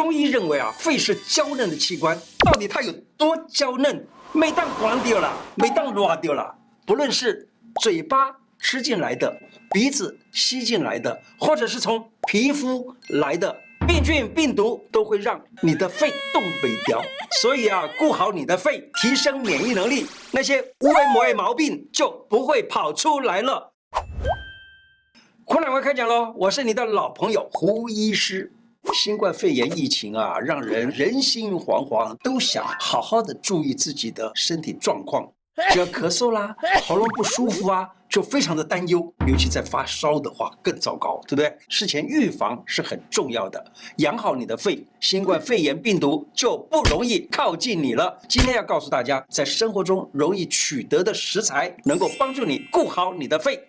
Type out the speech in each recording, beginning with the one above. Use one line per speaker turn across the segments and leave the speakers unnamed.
中医认为啊，肺是娇嫩的器官，到底它有多娇嫩？每当光掉了，每当落掉了，不论是嘴巴吃进来的，鼻子吸进来的，或者是从皮肤来的病菌、病毒，都会让你的肺冻未条。所以啊，顾好你的肺，提升免疫能力，那些无为某毛病就不会跑出来了。胡乃文开讲喽，我是你的老朋友胡医师。新冠肺炎疫情啊，让人人心惶惶，都想好好的注意自己的身体状况。只要咳嗽啦，喉咙不舒服啊，就非常的担忧。尤其在发烧的话，更糟糕，对不对？事前预防是很重要的，养好你的肺，新冠肺炎病毒就不容易靠近你了。今天要告诉大家，在生活中容易取得的食材，能够帮助你顾好你的肺。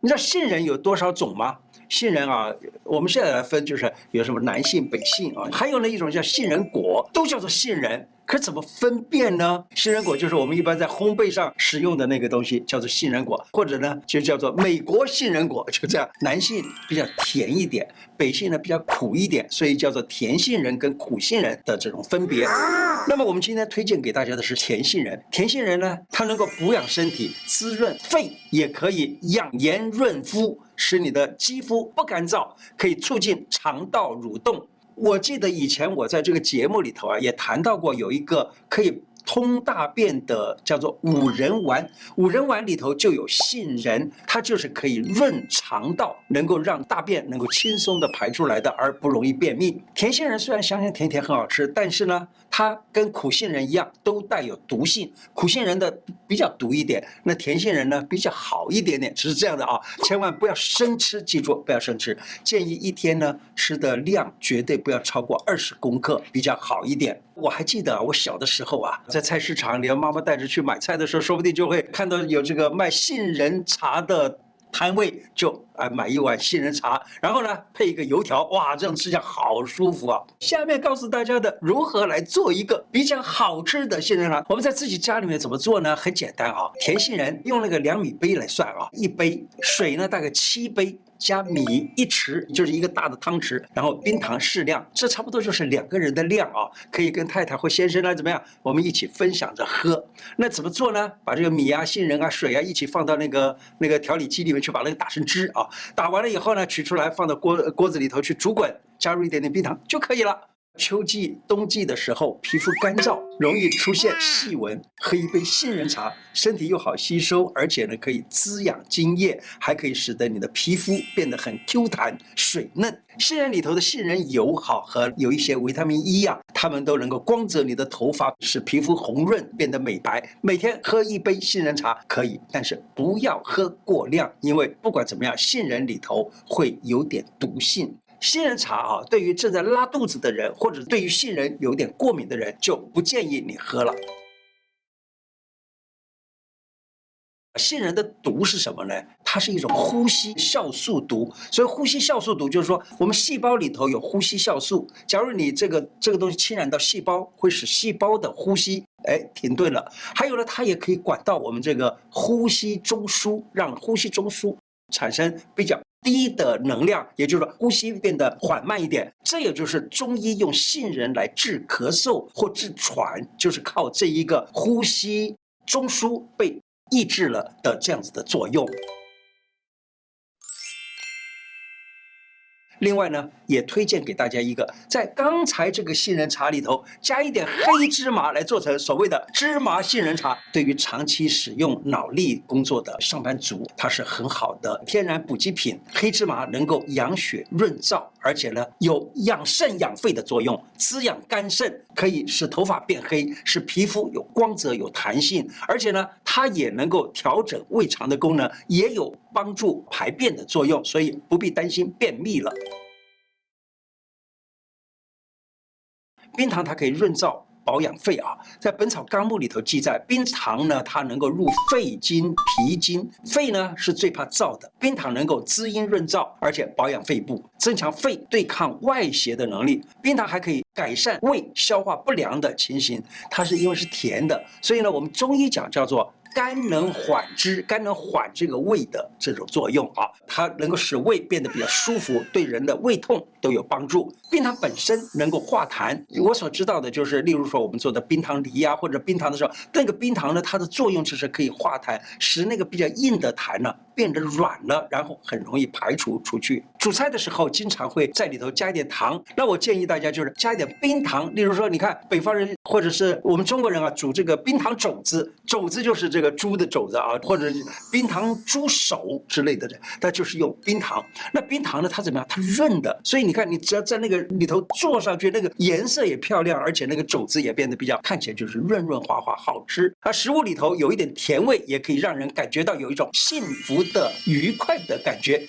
你知道杏仁有多少种吗？杏仁啊，我们现在来分，就是有什么南杏、北杏啊，还有那一种叫杏仁果，都叫做杏仁。可怎么分辨呢？杏仁果就是我们一般在烘焙上使用的那个东西，叫做杏仁果，或者呢就叫做美国杏仁果，就这样。南杏比较甜一点，北杏呢比较苦一点，所以叫做甜杏仁跟苦杏仁的这种分别。那么我们今天推荐给大家的是甜杏仁。甜杏仁呢，它能够补养身体、滋润肺，也可以养颜润肤，使你的肌肤不干燥，可以促进肠道蠕动。我记得以前我在这个节目里头啊，也谈到过有一个可以。通大便的叫做五仁丸，五仁丸里头就有杏仁，它就是可以润肠道，能够让大便能够轻松的排出来的，而不容易便秘。甜杏仁虽然香香甜甜很好吃，但是呢，它跟苦杏仁一样，都带有毒性。苦杏仁的比较毒一点，那甜杏仁呢比较好一点点，只是这样的啊，千万不要生吃，记住不要生吃，建议一天呢吃的量绝对不要超过二十公克，比较好一点。我还记得我小的时候啊，在菜市场，连妈妈带着去买菜的时候，说不定就会看到有这个卖杏仁茶的摊位，就啊买一碗杏仁茶，然后呢配一个油条，哇，这样吃起来好舒服啊！下面告诉大家的如何来做一个比较好吃的杏仁茶，我们在自己家里面怎么做呢？很简单啊，甜杏仁用那个两米杯来算啊，一杯水呢大概七杯。加米一匙，就是一个大的汤匙，然后冰糖适量，这差不多就是两个人的量啊，可以跟太太或先生来怎么样，我们一起分享着喝。那怎么做呢？把这个米啊、杏仁啊、水啊一起放到那个那个调理机里面去，把那个打成汁啊。打完了以后呢，取出来放到锅锅子里头去煮滚，加入一点点冰糖就可以了。秋季、冬季的时候，皮肤干燥，容易出现细纹。喝一杯杏仁茶，身体又好吸收，而且呢可以滋养津液，还可以使得你的皮肤变得很 Q 弹、水嫩。杏仁里头的杏仁油好和有一些维他命 E 啊，它们都能够光泽你的头发，使皮肤红润，变得美白。每天喝一杯杏仁茶可以，但是不要喝过量，因为不管怎么样，杏仁里头会有点毒性。杏仁茶啊，对于正在拉肚子的人，或者对于杏仁有点过敏的人，就不建议你喝了。杏仁的毒是什么呢？它是一种呼吸酵素毒。所以呼吸酵素毒就是说，我们细胞里头有呼吸酵素。假如你这个这个东西侵染到细胞，会使细胞的呼吸哎停顿了。还有呢，它也可以管到我们这个呼吸中枢，让呼吸中枢产生比较。低的能量，也就是说呼吸变得缓慢一点，这也就是中医用杏仁来治咳嗽或治喘，就是靠这一个呼吸中枢被抑制了的这样子的作用。另外呢，也推荐给大家一个，在刚才这个杏仁茶里头加一点黑芝麻来做成所谓的芝麻杏仁茶，对于长期使用脑力工作的上班族，它是很好的天然补给品。黑芝麻能够养血润燥，而且呢有养肾养肺的作用，滋养肝肾，可以使头发变黑，使皮肤有光泽有弹性，而且呢它也能够调整胃肠的功能，也有帮助排便的作用，所以不必担心便秘了。冰糖它可以润燥保养肺啊，在《本草纲目》里头记载，冰糖呢它能够入肺经、脾经，肺呢是最怕燥的，冰糖能够滋阴润燥，而且保养肺部，增强肺对抗外邪的能力。冰糖还可以改善胃消化不良的情形，它是因为是甜的，所以呢我们中医讲叫做。肝能缓之，肝能缓这个胃的这种作用啊，它能够使胃变得比较舒服，对人的胃痛都有帮助。冰糖本身能够化痰，我所知道的就是，例如说我们做的冰糖梨、啊，或者冰糖的时候，那个冰糖呢，它的作用就是可以化痰，使那个比较硬的痰呢变得软了，然后很容易排除出去。煮菜的时候经常会在里头加一点糖，那我建议大家就是加一点冰糖。例如说，你看北方人或者是我们中国人啊，煮这个冰糖肘子，肘子就是这个猪的肘子啊，或者冰糖猪手之类的，那就是用冰糖。那冰糖呢，它怎么样？它润的，所以你看，你只要在那个里头做上去，那个颜色也漂亮，而且那个肘子也变得比较看起来就是润润滑滑，好吃。而食物里头有一点甜味，也可以让人感觉到有一种幸福的、愉快的感觉。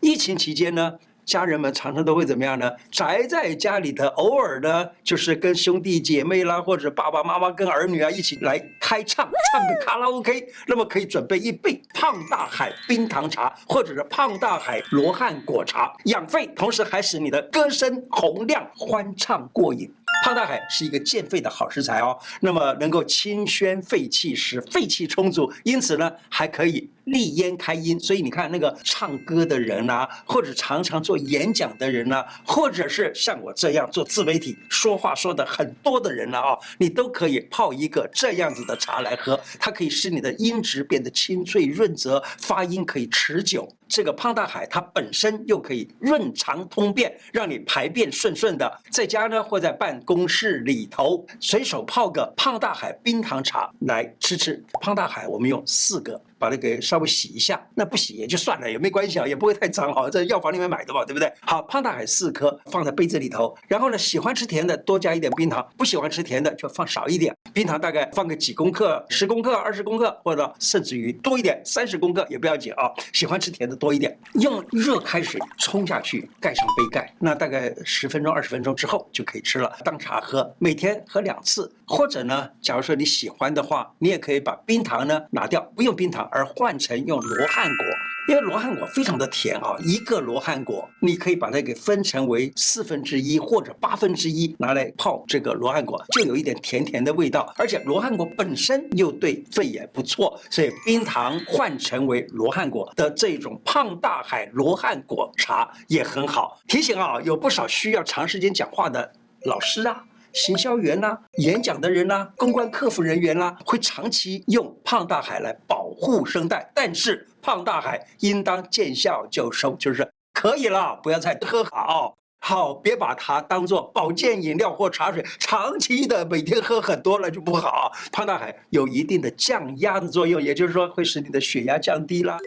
疫情期间呢，家人们常常都会怎么样呢？宅在家里头，偶尔呢，就是跟兄弟姐妹啦，或者爸爸妈妈跟儿女啊一起来开唱，唱个卡拉 OK。那么可以准备一杯胖大海冰糖茶，或者是胖大海罗汉果茶，养肺，同时还使你的歌声洪亮，欢畅过瘾。胖大海是一个健肺的好食材哦，那么能够清宣肺气，使肺气充足，因此呢，还可以利咽开音。所以你看那个唱歌的人啊，或者常常做演讲的人啊，或者是像我这样做自媒体说话说的很多的人了啊，你都可以泡一个这样子的茶来喝，它可以使你的音质变得清脆润泽，发音可以持久。这个胖大海它本身又可以润肠通便，让你排便顺顺的。在家呢，或在办公室里头，随手泡个胖大海冰糖茶来吃吃。胖大海我们用四个。把它给稍微洗一下，那不洗也就算了，也没关系啊，也不会太脏哈，在药房里面买的嘛，对不对？好，胖大海四颗放在杯子里头，然后呢，喜欢吃甜的多加一点冰糖，不喜欢吃甜的就放少一点。冰糖大概放个几公克，十公克、二十公克，或者甚至于多一点，三十公克也不要紧啊。喜欢吃甜的多一点，用热开水冲下去，盖上杯盖，那大概十分钟、二十分钟之后就可以吃了，当茶喝，每天喝两次。或者呢，假如说你喜欢的话，你也可以把冰糖呢拿掉，不用冰糖，而换成用罗汉果，因为罗汉果非常的甜啊。一个罗汉果，你可以把它给分成为四分之一或者八分之一，拿来泡这个罗汉果，就有一点甜甜的味道。而且罗汉果本身又对肺也不错，所以冰糖换成为罗汉果的这种胖大海罗汉果茶也很好。提醒啊，有不少需要长时间讲话的老师啊。行销员呐、啊，演讲的人呐、啊，公关客服人员啦、会长期用胖大海来保护声带，但是胖大海应当见效就收，就是可以了，不要再喝好，好，别把它当做保健饮料或茶水，长期的每天喝很多了就不好。胖大海有一定的降压的作用，也就是说会使你的血压降低啦。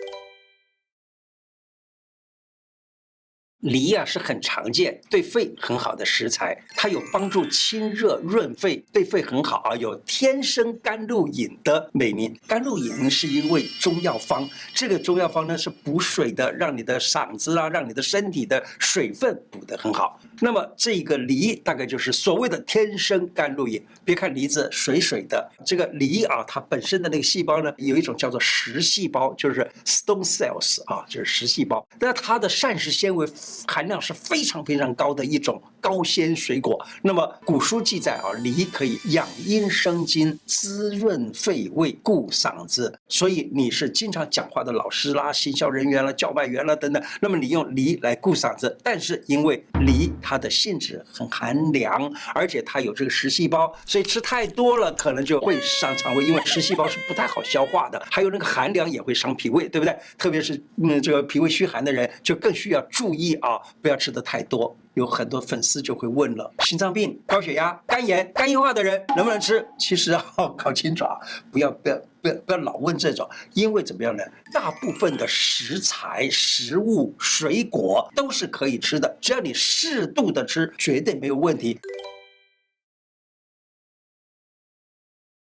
梨啊是很常见，对肺很好的食材，它有帮助清热润肺，对肺很好啊，有天生甘露饮的美名。甘露饮是一味中药方，这个中药方呢是补水的，让你的嗓子啊，让你的身体的水分补得很好。那么这个梨大概就是所谓的天生甘露饮。别看梨子水水的，这个梨啊，它本身的那个细胞呢，有一种叫做实细胞，就是 stone cells 啊，就是实细胞。那它的膳食纤维含量是非常非常高的一种高纤水果。那么古书记载啊，梨可以养阴生津、滋润肺胃、顾嗓子。所以你是经常讲话的老师啦、行销人员啦、叫卖员啦等等，那么你用梨来顾嗓子，但是因为梨它的性质很寒凉，而且它有这个食细胞，所以吃太多了可能就会伤肠胃，因为食细胞是不太好消化的。还有那个寒凉也会伤脾胃，对不对？特别是嗯这个脾胃虚寒的人就更需要注意啊。不要吃的太多，有很多粉丝就会问了：心脏病、高血压、肝炎、肝硬化的人能不能吃？其实啊搞清楚啊，不要不要不要不要老问这种，因为怎么样呢？大部分的食材、食物、水果都是可以吃的，只要你适度的吃，绝对没有问题。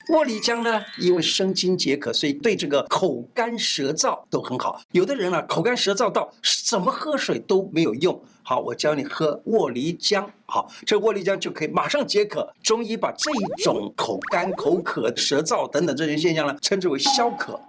酪梨浆呢，因为生津解渴，所以对这个口干舌燥都很好。有的人啊，口干舌燥到怎么喝水都没有用。好，我教你喝酪梨浆。好，这酪梨浆就可以马上解渴。中医把这种口干、口渴、舌燥等等这些现象呢，称之为消渴。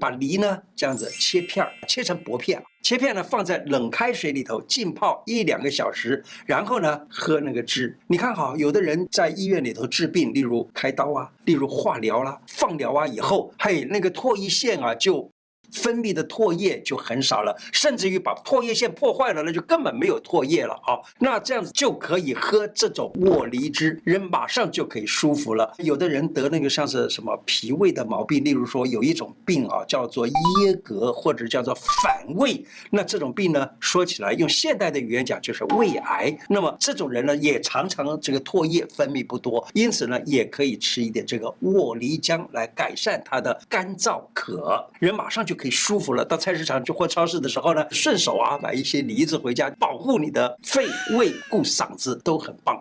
把梨呢这样子切片儿，切成薄片，切片呢放在冷开水里头浸泡一两个小时，然后呢喝那个汁。你看哈，有的人在医院里头治病，例如开刀啊，例如化疗啦、放疗啊，以后嘿那个唾液腺啊就。分泌的唾液就很少了，甚至于把唾液腺破坏了，那就根本没有唾液了啊！那这样子就可以喝这种沃梨汁，人马上就可以舒服了。有的人得那个像是什么脾胃的毛病，例如说有一种病啊，叫做噎膈或者叫做反胃，那这种病呢，说起来用现代的语言讲就是胃癌。那么这种人呢，也常常这个唾液分泌不多，因此呢，也可以吃一点这个沃梨浆来改善他的干燥渴，人马上就。可以舒服了。到菜市场去或超市的时候呢，顺手啊买一些梨子回家，保护你的肺胃、顾嗓子都很棒。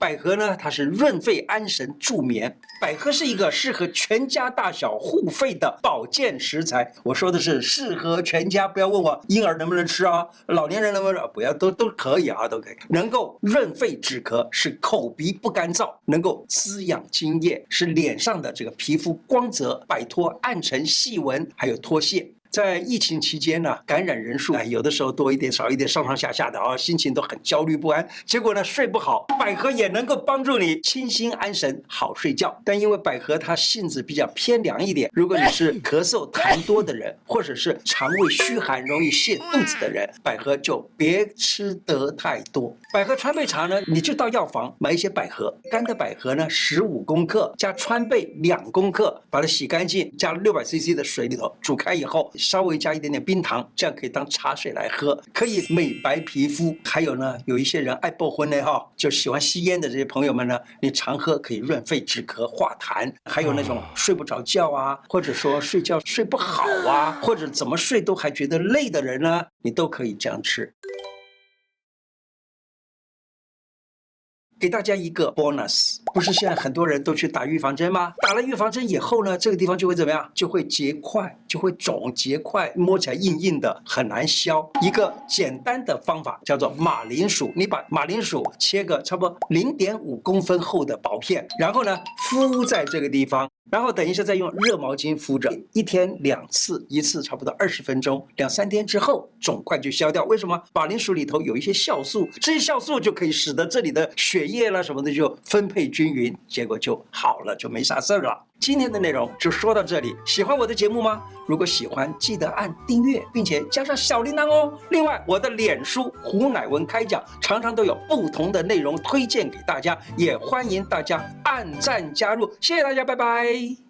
百合呢，它是润肺安神助眠。百合是一个适合全家大小护肺的保健食材。我说的是适合全家，不要问我婴儿能不能吃啊，老年人能不能？不要，都都可以啊，都可以。能够润肺止咳，使口鼻不干燥；能够滋养津液，使脸上的这个皮肤光泽，摆脱暗沉细纹，还有脱屑。在疫情期间呢，感染人数啊，有的时候多一点少一点，上上下下的啊，心情都很焦虑不安。结果呢，睡不好，百合也能够帮助你清心安神，好睡觉。但因为百合它性质比较偏凉一点，如果你是咳嗽痰多的人，或者是肠胃虚寒容易泻肚子的人，百合就别吃得太多。百合川贝茶呢，你就到药房买一些百合，干的百合呢，十五公克加川贝两公克，把它洗干净，加六百 CC 的水里头煮开以后。稍微加一点点冰糖，这样可以当茶水来喝，可以美白皮肤。还有呢，有一些人爱爆婚的哈，就喜欢吸烟的这些朋友们呢，你常喝可以润肺止咳化痰。还有那种睡不着觉啊，或者说睡觉睡不好啊，或者怎么睡都还觉得累的人呢，你都可以这样吃。给大家一个 bonus，不是现在很多人都去打预防针吗？打了预防针以后呢，这个地方就会怎么样？就会结块，就会肿结块，摸起来硬硬的，很难消。一个简单的方法叫做马铃薯，你把马铃薯切个差不多零点五公分厚的薄片，然后呢敷在这个地方。然后等一下再用热毛巾敷着，一天两次，一次差不多二十分钟，两三天之后肿块就消掉。为什么？马铃薯里头有一些酵素，这些酵素就可以使得这里的血液啦什么的就分配均匀，结果就好了，就没啥事儿了。今天的内容就说到这里，喜欢我的节目吗？如果喜欢，记得按订阅，并且加上小铃铛哦。另外，我的脸书胡乃文开讲常常都有不同的内容推荐给大家，也欢迎大家按赞加入。谢谢大家，拜拜。